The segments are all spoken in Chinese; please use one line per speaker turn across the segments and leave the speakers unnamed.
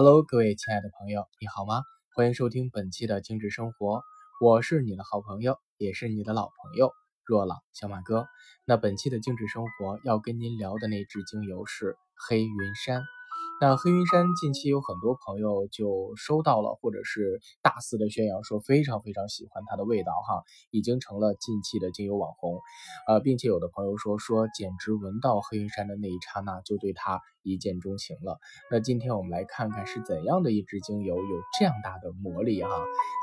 Hello，各位亲爱的朋友，你好吗？欢迎收听本期的精致生活，我是你的好朋友，也是你的老朋友若朗小马哥。那本期的精致生活要跟您聊的那支精油是黑云杉。那黑云杉近期有很多朋友就收到了，或者是大肆的宣扬说非常非常喜欢它的味道哈，已经成了近期的精油网红，呃，并且有的朋友说说简直闻到黑云杉的那一刹那就对它一见钟情了。那今天我们来看看是怎样的一支精油有这样大的魔力哈。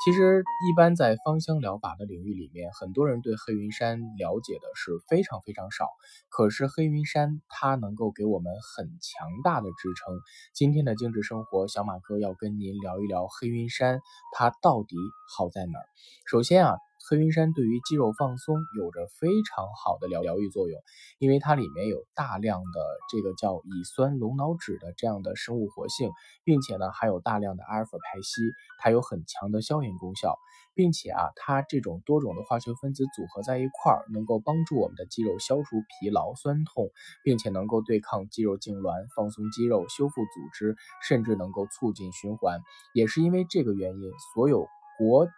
其实一般在芳香疗法的领域里面，很多人对黑云杉了解的是非常非常少，可是黑云杉它能够给我们很强大的支撑。今天的精致生活，小马哥要跟您聊一聊黑云山，它到底好在哪儿？首先啊，黑云杉对于肌肉放松有着非常好的疗疗愈作用，因为它里面有大量的这个叫乙酸龙脑酯的这样的生物活性，并且呢还有大量的阿尔法肽烯，它有很强的消炎功效。并且啊，它这种多种的化学分子组合在一块儿，能够帮助我们的肌肉消除疲劳、酸痛，并且能够对抗肌肉痉挛、放松肌肉、修复组织，甚至能够促进循环。也是因为这个原因，所有国际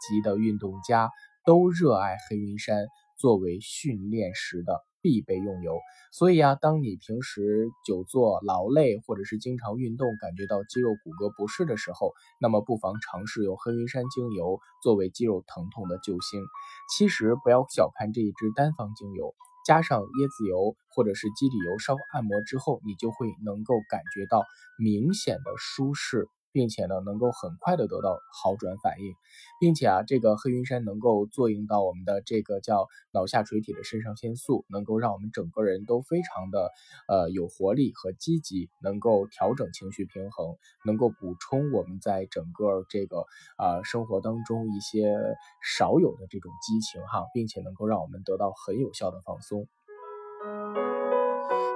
级的运动家都热爱黑云杉作为训练时的。必备用油，所以啊，当你平时久坐劳累，或者是经常运动，感觉到肌肉骨骼不适的时候，那么不妨尝试用黑云杉精油作为肌肉疼痛的救星。其实不要小看这一支单方精油，加上椰子油或者是基底油稍按摩之后，你就会能够感觉到明显的舒适。并且呢，能够很快的得到好转反应，并且啊，这个黑云杉能够作用到我们的这个叫脑下垂体的肾上腺素，能够让我们整个人都非常的呃有活力和积极，能够调整情绪平衡，能够补充我们在整个这个啊生活当中一些少有的这种激情哈，并且能够让我们得到很有效的放松。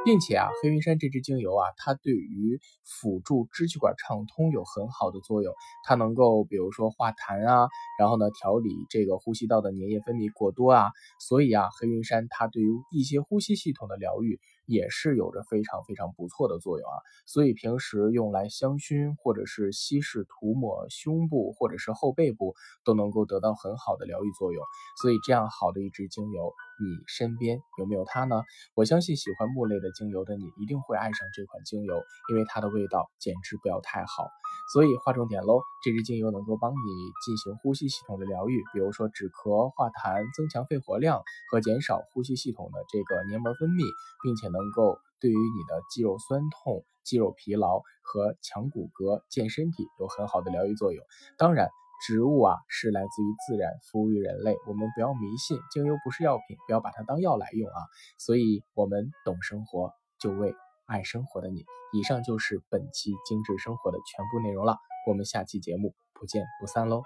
并且啊，黑云山这支精油啊，它对于辅助支气管畅通有很好的作用。它能够比如说化痰啊，然后呢调理这个呼吸道的粘液分泌过多啊。所以啊，黑云杉它对于一些呼吸系统的疗愈也是有着非常非常不错的作用啊。所以平时用来香薰或者是稀释涂抹胸部或者是后背部，都能够得到很好的疗愈作用。所以这样好的一支精油。你身边有没有它呢？我相信喜欢木类的精油的你一定会爱上这款精油，因为它的味道简直不要太好。所以划重点喽，这支精油能够帮你进行呼吸系统的疗愈，比如说止咳、化痰、增强肺活量和减少呼吸系统的这个黏膜分泌，并且能够对于你的肌肉酸痛、肌肉疲劳和强骨骼、健身体有很好的疗愈作用。当然。植物啊，是来自于自然，服务于人类。我们不要迷信，精油不是药品，不要把它当药来用啊。所以，我们懂生活，就为爱生活的你。以上就是本期精致生活的全部内容了，我们下期节目不见不散喽。